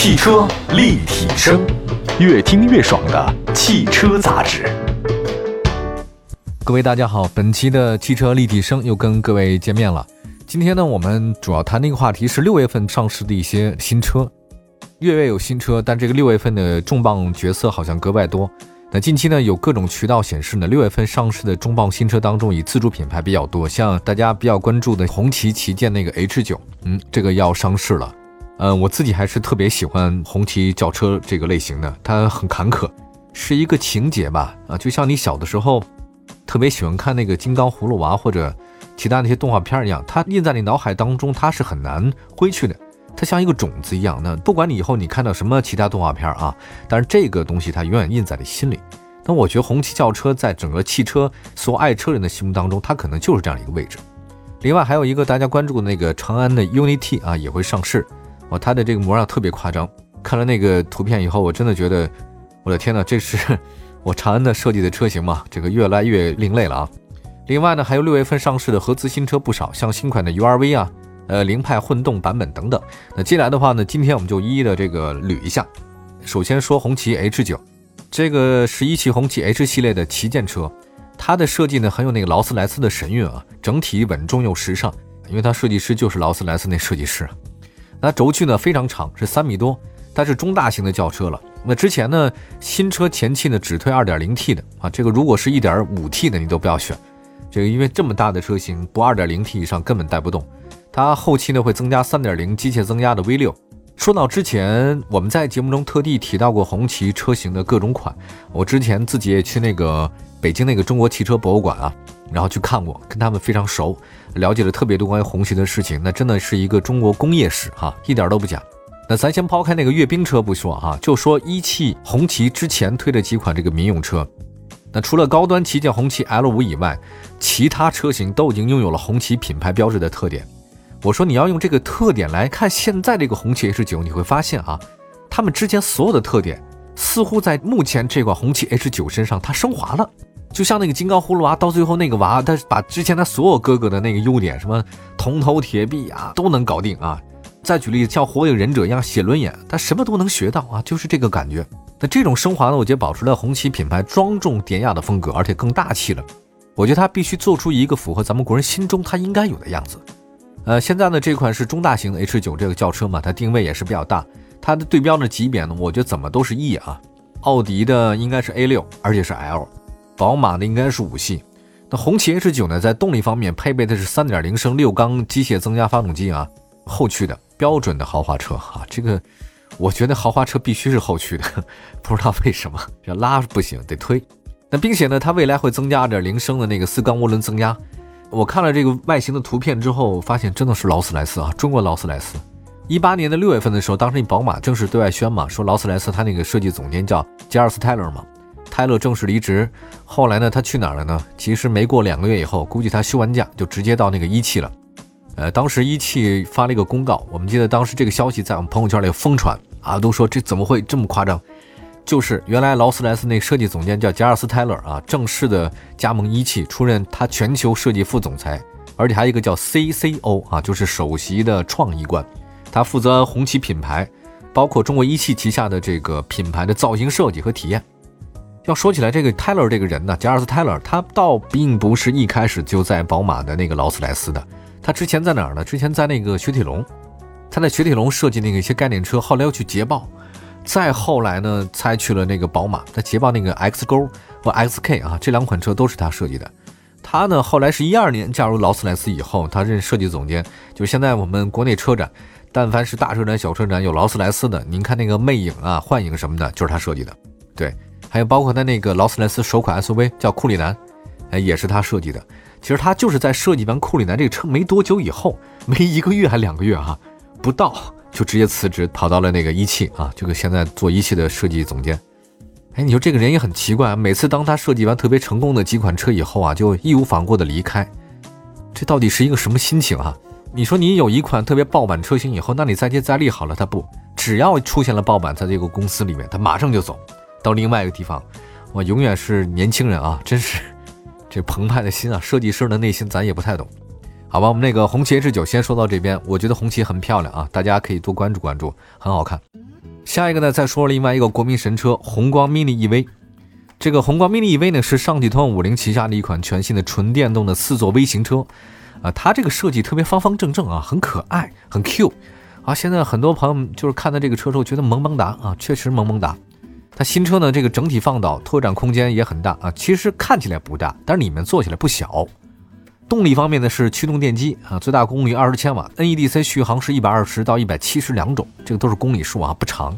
汽车立体声，越听越爽的汽车杂志。各位大家好，本期的汽车立体声又跟各位见面了。今天呢，我们主要谈的一个话题是六月份上市的一些新车。月月有新车，但这个六月份的重磅角色好像格外多。那近期呢，有各种渠道显示呢，六月份上市的重磅新车当中，以自主品牌比较多，像大家比较关注的红旗旗舰那个 H 九，嗯，这个要上市了。嗯，我自己还是特别喜欢红旗轿车这个类型的，它很坎坷，是一个情节吧？啊，就像你小的时候特别喜欢看那个金刚葫芦娃或者其他那些动画片一样，它印在你脑海当中，它是很难挥去的。它像一个种子一样，那不管你以后你看到什么其他动画片啊，但是这个东西它永远印在你心里。那我觉得红旗轿车在整个汽车所有爱车人的心目当中，它可能就是这样一个位置。另外还有一个大家关注的那个长安的 UNI-T 啊，也会上市。哇，它的这个模样特别夸张，看了那个图片以后，我真的觉得，我的天呐，这是 我长安的设计的车型吗？这个越来越另类了啊。另外呢，还有六月份上市的合资新车不少，像新款的 URV 啊。呃，凌派混动版本等等。那接下来的话呢，今天我们就一一的这个捋一下。首先说红旗 H 九，这个是一汽红旗 H 系列的旗舰车，它的设计呢很有那个劳斯莱斯的神韵啊，整体稳重又时尚，因为它设计师就是劳斯莱斯那设计师。那轴距呢非常长，是三米多，它是中大型的轿车了。那之前呢，新车前期呢只推 2.0T 的啊，这个如果是一点五 T 的你都不要选，这个因为这么大的车型不 2.0T 以上根本带不动。它后期呢会增加3.0机械增压的 V6。说到之前我们在节目中特地提到过红旗车型的各种款，我之前自己也去那个北京那个中国汽车博物馆啊，然后去看过，跟他们非常熟，了解了特别多关于红旗的事情。那真的是一个中国工业史哈，一点都不假。那咱先抛开那个阅兵车不说哈，就说一汽红旗之前推的几款这个民用车，那除了高端旗舰红旗 L5 以外，其他车型都已经拥有了红旗品牌标志的特点。我说你要用这个特点来看现在这个红旗 H 九，你会发现啊，他们之前所有的特点似乎在目前这款红旗 H 九身上它升华了，就像那个金刚葫芦娃到最后那个娃，他把之前他所有哥哥的那个优点，什么铜头铁臂啊都能搞定啊。再举例子，像火影忍者一样写轮眼，他什么都能学到啊，就是这个感觉。那这种升华呢，我觉得保持了红旗品牌庄重典雅的风格，而且更大气了。我觉得它必须做出一个符合咱们国人心中它应该有的样子。呃，现在呢，这款是中大型的 H 九这个轿车嘛，它定位也是比较大，它的对标的级别呢，我觉得怎么都是 E 啊，奥迪的应该是 A 六，而且是 L，宝马的应该是五系。那红旗 H 九呢，在动力方面配备的是3.0升六缸机械增压发动机啊，后驱的标准的豪华车哈，这个我觉得豪华车必须是后驱的，不知道为什么要拉不行，得推。那并且呢，它未来会增加2.0升的那个四缸涡轮增压。我看了这个外形的图片之后，发现真的是劳斯莱斯啊，中国劳斯莱斯。一八年的六月份的时候，当时宝马正式对外宣嘛，说劳斯莱斯它那个设计总监叫吉尔斯泰勒嘛，泰勒正式离职。后来呢，他去哪儿了呢？其实没过两个月以后，估计他休完假就直接到那个一汽了。呃，当时一汽发了一个公告，我们记得当时这个消息在我们朋友圈里疯传啊，都说这怎么会这么夸张？就是原来劳斯莱斯那设计总监叫加尔斯泰勒啊，正式的加盟一汽，出任他全球设计副总裁，而且还有一个叫 CCO 啊，就是首席的创意官，他负责红旗品牌，包括中国一汽旗下的这个品牌的造型设计和体验。要说起来，这个泰勒这个人呢，加尔斯泰勒，他倒并不是一开始就在宝马的那个劳斯莱斯的，他之前在哪儿呢？之前在那个雪铁龙，他在雪铁龙设计那个一些概念车，后来又去捷豹。再后来呢，才去了那个宝马，他捷豹那个 X 勾和 XK 啊，这两款车都是他设计的。他呢，后来是一二年加入劳斯莱斯以后，他任设计总监。就现在我们国内车展，但凡是大车展、小车展有劳斯莱斯的，您看那个魅影啊、幻影什么的，就是他设计的。对，还有包括他那个劳斯莱斯首款 SUV 叫库里南，哎，也是他设计的。其实他就是在设计完库里南这个车没多久以后，没一个月还两个月哈，不到。就直接辞职，跑到了那个一汽啊，这个现在做一汽的设计总监。哎，你说这个人也很奇怪，每次当他设计完特别成功的几款车以后啊，就义无反顾的离开，这到底是一个什么心情啊？你说你有一款特别爆版车型以后，那你再接再厉好了，他不，只要出现了爆版，在这个公司里面，他马上就走到另外一个地方。我永远是年轻人啊，真是这澎湃的心啊，设计师的内心咱也不太懂。好吧，我们那个红旗 H 九先说到这边，我觉得红旗很漂亮啊，大家可以多关注关注，很好看。下一个呢，再说另外一个国民神车宏光 mini EV。这个宏光 mini EV 呢，是上汽通用五菱旗下的一款全新的纯电动的四座微型车。啊，它这个设计特别方方正正啊，很可爱，很 Q。啊，现在很多朋友就是看到这个车之后觉得萌萌哒啊，确实萌萌哒。它新车呢，这个整体放倒、拓展空间也很大啊，其实看起来不大，但是里面坐起来不小。动力方面呢是驱动电机啊，最大功率二十千瓦，NEDC 续航是一百二十到一百七十两种，这个都是公里数啊，不长。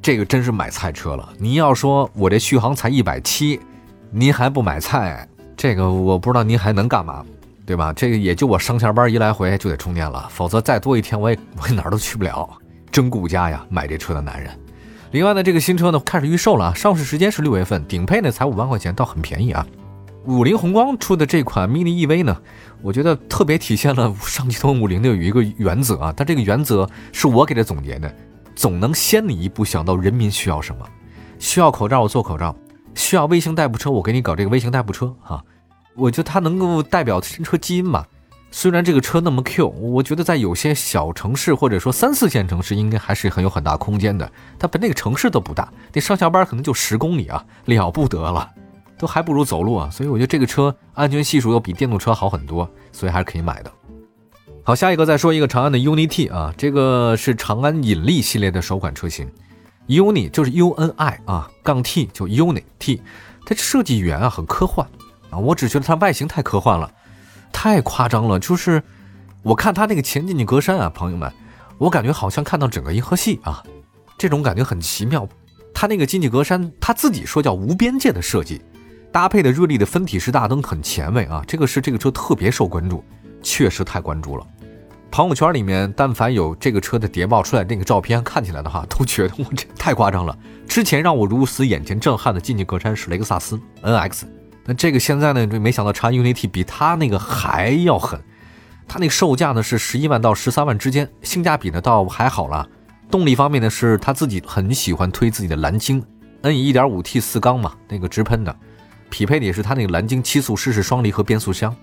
这个真是买菜车了。你要说我这续航才一百七，您还不买菜，这个我不知道您还能干嘛，对吧？这个也就我上下班一来回就得充电了，否则再多一天我也我哪儿都去不了。真顾家呀，买这车的男人。另外呢，这个新车呢开始预售了啊，上市时间是六月份，顶配呢才五万块钱，倒很便宜啊。五菱宏光出的这款 mini EV 呢，我觉得特别体现了 上汽通用五菱的有一个原则啊，它这个原则是我给它总结的，总能先你一步想到人民需要什么，需要口罩我做口罩，需要微型代步车我给你搞这个微型代步车啊，我觉得它能够代表新车基因嘛。虽然这个车那么 Q，我觉得在有些小城市或者说三四线城市应该还是很有很大空间的，它本那个城市都不大，那上下班可能就十公里啊，了不得了。都还不如走路啊，所以我觉得这个车安全系数要比电动车好很多，所以还是可以买的。好，下一个再说一个长安的 UNI-T 啊，这个是长安引力系列的首款车型，UNI 就是 UNI 啊，杠 T 就 UNI-T，它设计语言啊很科幻啊，我只觉得它外形太科幻了，太夸张了，就是我看它那个前进气格栅啊，朋友们，我感觉好像看到整个银河系啊，这种感觉很奇妙。它那个进气格栅，它自己说叫无边界的设计。搭配的锐利的分体式大灯很前卫啊，这个是这个车特别受关注，确实太关注了。朋友圈里面但凡有这个车的谍报出来那个照片看起来的话，都觉得我这太夸张了。之前让我如此眼前震撼的进气格栅是雷克萨斯 NX，那这个现在呢，就没想到长安 UNI-T 比它那个还要狠，它那个售价呢是十一万到十三万之间，性价比呢倒还好了。动力方面呢是他自己很喜欢推自己的蓝鲸 N 一点五 T 四缸嘛，那个直喷的。匹配的也是它那个蓝鲸七速湿式双离合变速箱，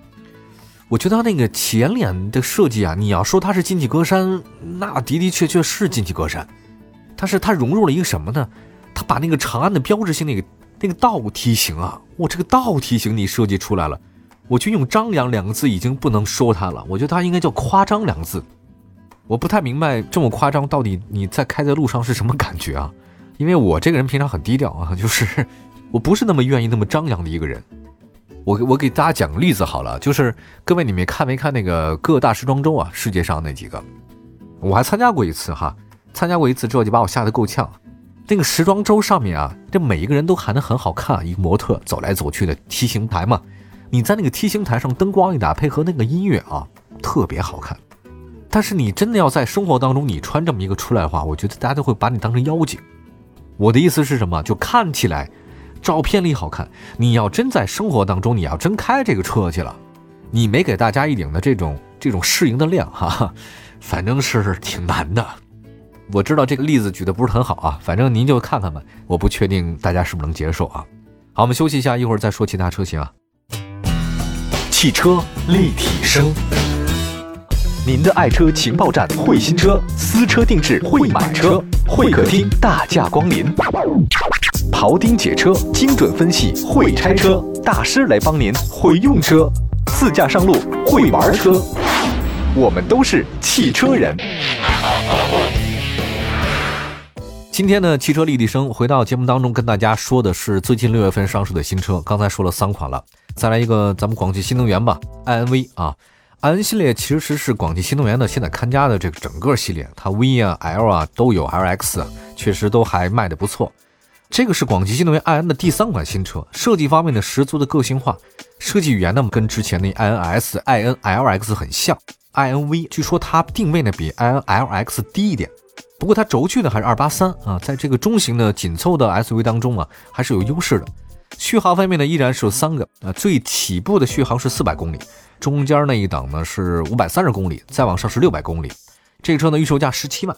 我觉得它那个前脸的设计啊，你要说它是进气格栅，那的的确确是进气格栅，但是它融入了一个什么呢？它把那个长安的标志性那个那个倒梯形啊，我这个倒梯形你设计出来了，我就用张扬两个字已经不能说它了，我觉得它应该叫夸张两个字。我不太明白这么夸张到底你在开在路上是什么感觉啊？因为我这个人平常很低调啊，就是。我不是那么愿意那么张扬的一个人，我我给大家讲个例子好了，就是各位你们看没看那个各大时装周啊？世界上那几个，我还参加过一次哈，参加过一次之后就把我吓得够呛。那个时装周上面啊，这每一个人都喊得很好看，一个模特走来走去的 T 型台嘛，你在那个 T 型台上灯光一打，配合那个音乐啊，特别好看。但是你真的要在生活当中你穿这么一个出来的话，我觉得大家都会把你当成妖精。我的意思是什么？就看起来。照片里好看，你要真在生活当中，你要真开这个车去了，你没给大家一顶的这种这种适应的量哈，反正是挺难的。我知道这个例子举的不是很好啊，反正您就看看吧，我不确定大家是不是能接受啊。好，我们休息一下，一会儿再说其他车型啊。汽车立体声，您的爱车情报站，会新车，私车定制，会买车，会客厅大驾光临。庖丁解车，精准分析；会拆车大师来帮您；会用车，自驾上路；会玩车，我们都是汽车人。今天呢，汽车立体声回到节目当中，跟大家说的是最近六月份上市的新车。刚才说了三款了，再来一个咱们广汽新能源吧，iNV 啊，iN 系列其实是广汽新能源的现在看家的这个整个系列，它 V 啊、L 啊都有，LX 确实都还卖的不错。这个是广汽新能源 iN 的第三款新车，设计方面呢十足的个性化，设计语言呢跟之前的 iNS、iNLX 很像。iNV 据说它定位呢比 iNLX 低一点，不过它轴距呢还是二八三啊，在这个中型的紧凑的 SUV 当中啊还是有优势的。续航方面呢依然是有三个啊，最起步的续航是四百公里，中间那一档呢是五百三十公里，再往上是六百公里。这个车呢预售价十七万。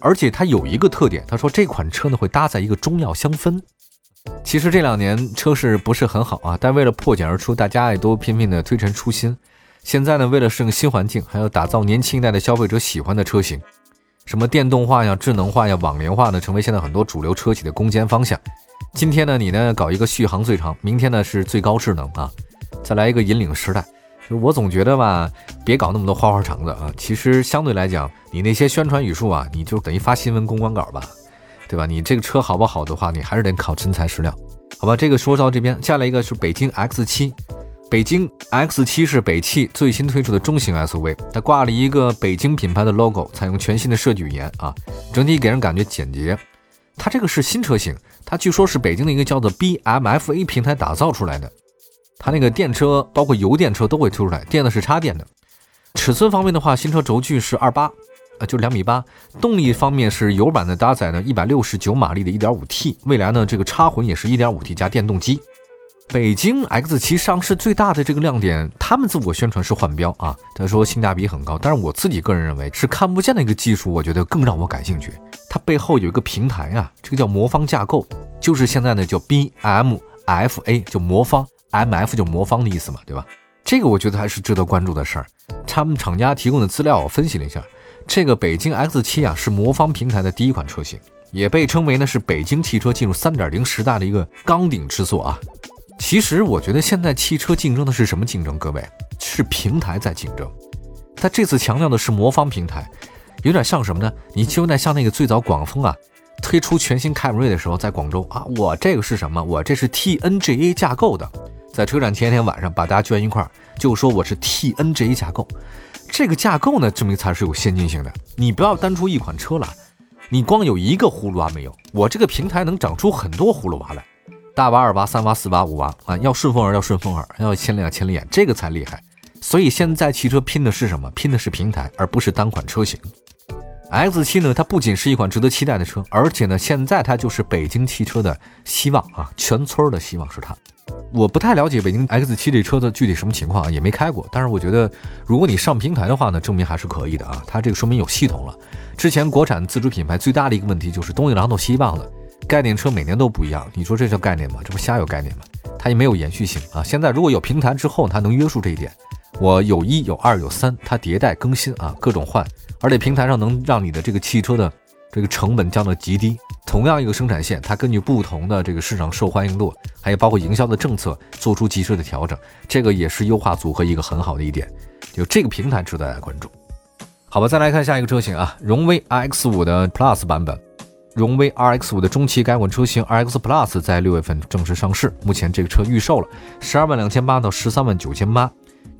而且它有一个特点，他说这款车呢会搭载一个中药香氛。其实这两年车市不是很好啊，但为了破茧而出，大家也都拼命的推陈出新。现在呢，为了适应新环境，还要打造年轻一代的消费者喜欢的车型，什么电动化呀、智能化呀、网联化呢，成为现在很多主流车企的攻坚方向。今天呢，你呢搞一个续航最长，明天呢是最高智能啊，再来一个引领时代。我总觉得吧，别搞那么多花花肠子啊。其实相对来讲，你那些宣传语数啊，你就等于发新闻公关稿吧，对吧？你这个车好不好的话，你还是得靠真材实料，好吧？这个说到这边，下来一个是北京 X 七。北京 X 七是北汽最新推出的中型 SUV，它挂了一个北京品牌的 logo，采用全新的设计语言啊，整体给人感觉简洁。它这个是新车型，它据说是北京的一个叫做 BMFA 平台打造出来的。它那个电车包括油电车都会推出来，电的是插电的。尺寸方面的话，新车轴距是二八，呃，就两米八。动力方面是油版的搭载呢一百六十九马力的 1.5T，未来呢这个插混也是一点五 T 加电动机。北京 X 七上市最大的这个亮点，他们自我宣传是换标啊，他说性价比很高，但是我自己个人认为是看不见的一个技术，我觉得更让我感兴趣。它背后有一个平台啊，这个叫魔方架构，就是现在呢叫 BMFA，就魔方，MF 就魔方的意思嘛，对吧？这个我觉得还是值得关注的事儿。他们厂家提供的资料我分析了一下，这个北京 X 七啊是魔方平台的第一款车型，也被称为呢是北京汽车进入3.0时代的一个钢鼎之作啊。其实我觉得现在汽车竞争的是什么竞争？各位是平台在竞争。他这次强调的是魔方平台，有点像什么呢？你就在像那个最早广丰啊推出全新凯美瑞的时候，在广州啊，我这个是什么？我这是 TNGA 架构的，在车展前一天晚上把大家聚一块儿，就说我是 TNGA 架构。这个架构呢，证明才是有先进性的。你不要单出一款车来，你光有一个葫芦娃没有，我这个平台能长出很多葫芦娃来。大娃、二娃、三娃、四娃、五娃啊，要顺风耳，要顺风耳，要千里眼、千里眼，这个才厉害。所以现在汽车拼的是什么？拼的是平台，而不是单款车型。X 七呢，它不仅是一款值得期待的车，而且呢，现在它就是北京汽车的希望啊，全村的希望是它。我不太了解北京 X 七这车的具体什么情况啊，也没开过。但是我觉得，如果你上平台的话呢，证明还是可以的啊。它这个说明有系统了。之前国产自主品牌最大的一个问题就是东一榔头西一棒子。概念车每年都不一样，你说这叫概念吗？这不瞎有概念吗？它也没有延续性啊。现在如果有平台之后，它能约束这一点。我有一有二有三，它迭代更新啊，各种换，而且平台上能让你的这个汽车的这个成本降到极低。同样一个生产线，它根据不同的这个市场受欢迎度，还有包括营销的政策，做出及时的调整，这个也是优化组合一个很好的一点。就这个平台值得大家关注。好吧，再来看下一个车型啊，荣威 X 五的 Plus 版本。荣威 RX 五的中期改款车型 RX Plus 在六月份正式上市，目前这个车预售了十二万两千八到十三万九千八。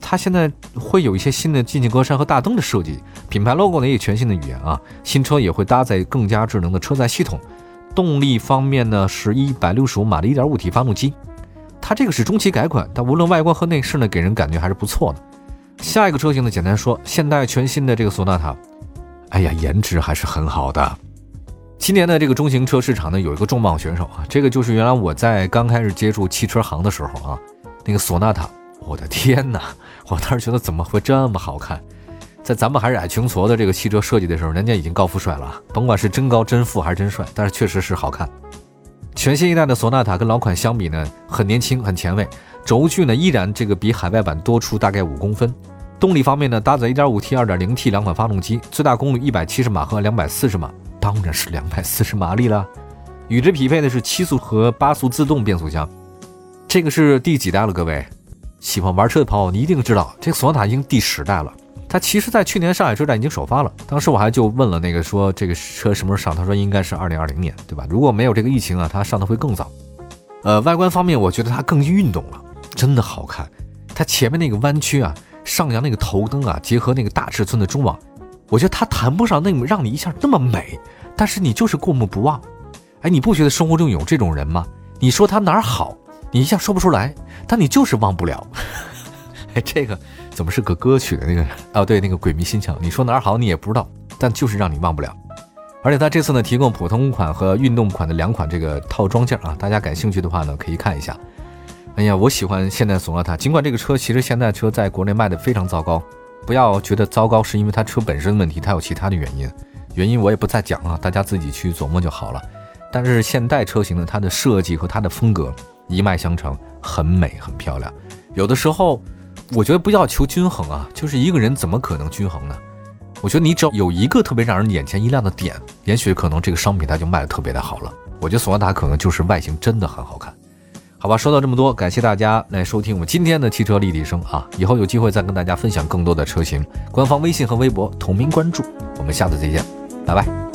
它现在会有一些新的进气格栅和大灯的设计，品牌 logo 呢也全新的语言啊。新车也会搭载更加智能的车载系统。动力方面呢是一百六十五马力一点五 T 发动机。它这个是中期改款，但无论外观和内饰呢，给人感觉还是不错的。下一个车型呢，简单说，现代全新的这个索纳塔，哎呀，颜值还是很好的。今年的这个中型车市场呢，有一个重磅选手啊，这个就是原来我在刚开始接触汽车行的时候啊，那个索纳塔，我的天哪，我当时觉得怎么会这么好看？在咱们还是矮穷矬的这个汽车设计的时候，人家已经高富帅了，甭管是真高真富还是真帅，但是确实是好看。全新一代的索纳塔跟老款相比呢，很年轻很前卫，轴距呢依然这个比海外版多出大概五公分。动力方面呢，搭载 1.5T、2.0T 两款发动机，最大功率170马和240马。当然是两百四十 马力了，与之匹配的是七速和八速自动变速箱。这个是第几代了？各位喜欢玩车的朋友，你一定知道，这个索纳塔已经第十代了。它其实，在去年上海车展已经首发了。当时我还就问了那个说这个车什么时候上，他说应该是二零二零年，对吧？如果没有这个疫情啊，它上的会更早。呃，外观方面，我觉得它更运动了，真的好看。它前面那个弯曲啊，上扬那个头灯啊，结合那个大尺寸的中网。我觉得它谈不上那么让你一下那么美，但是你就是过目不忘。哎，你不觉得生活中有这种人吗？你说他哪儿好，你一下说不出来，但你就是忘不了。哎，这个怎么是个歌曲的那个？哦，对，那个鬼迷心窍。你说哪儿好，你也不知道，但就是让你忘不了。而且它这次呢，提供普通款和运动款的两款这个套装件啊，大家感兴趣的话呢，可以看一下。哎呀，我喜欢现代索纳塔，尽管这个车其实现代车在国内卖的非常糟糕。不要觉得糟糕是因为它车本身的问题，它有其他的原因。原因我也不再讲了，大家自己去琢磨就好了。但是现代车型呢，它的设计和它的风格一脉相承，很美很漂亮。有的时候我觉得不要求均衡啊，就是一个人怎么可能均衡呢？我觉得你只要有一个特别让人眼前一亮的点，也许可能这个商品它就卖的特别的好了。我觉得索纳塔可能就是外形真的很好看。好吧，说到这么多，感谢大家来收听我们今天的汽车立体声啊！以后有机会再跟大家分享更多的车型，官方微信和微博同名关注。我们下次再见，拜拜。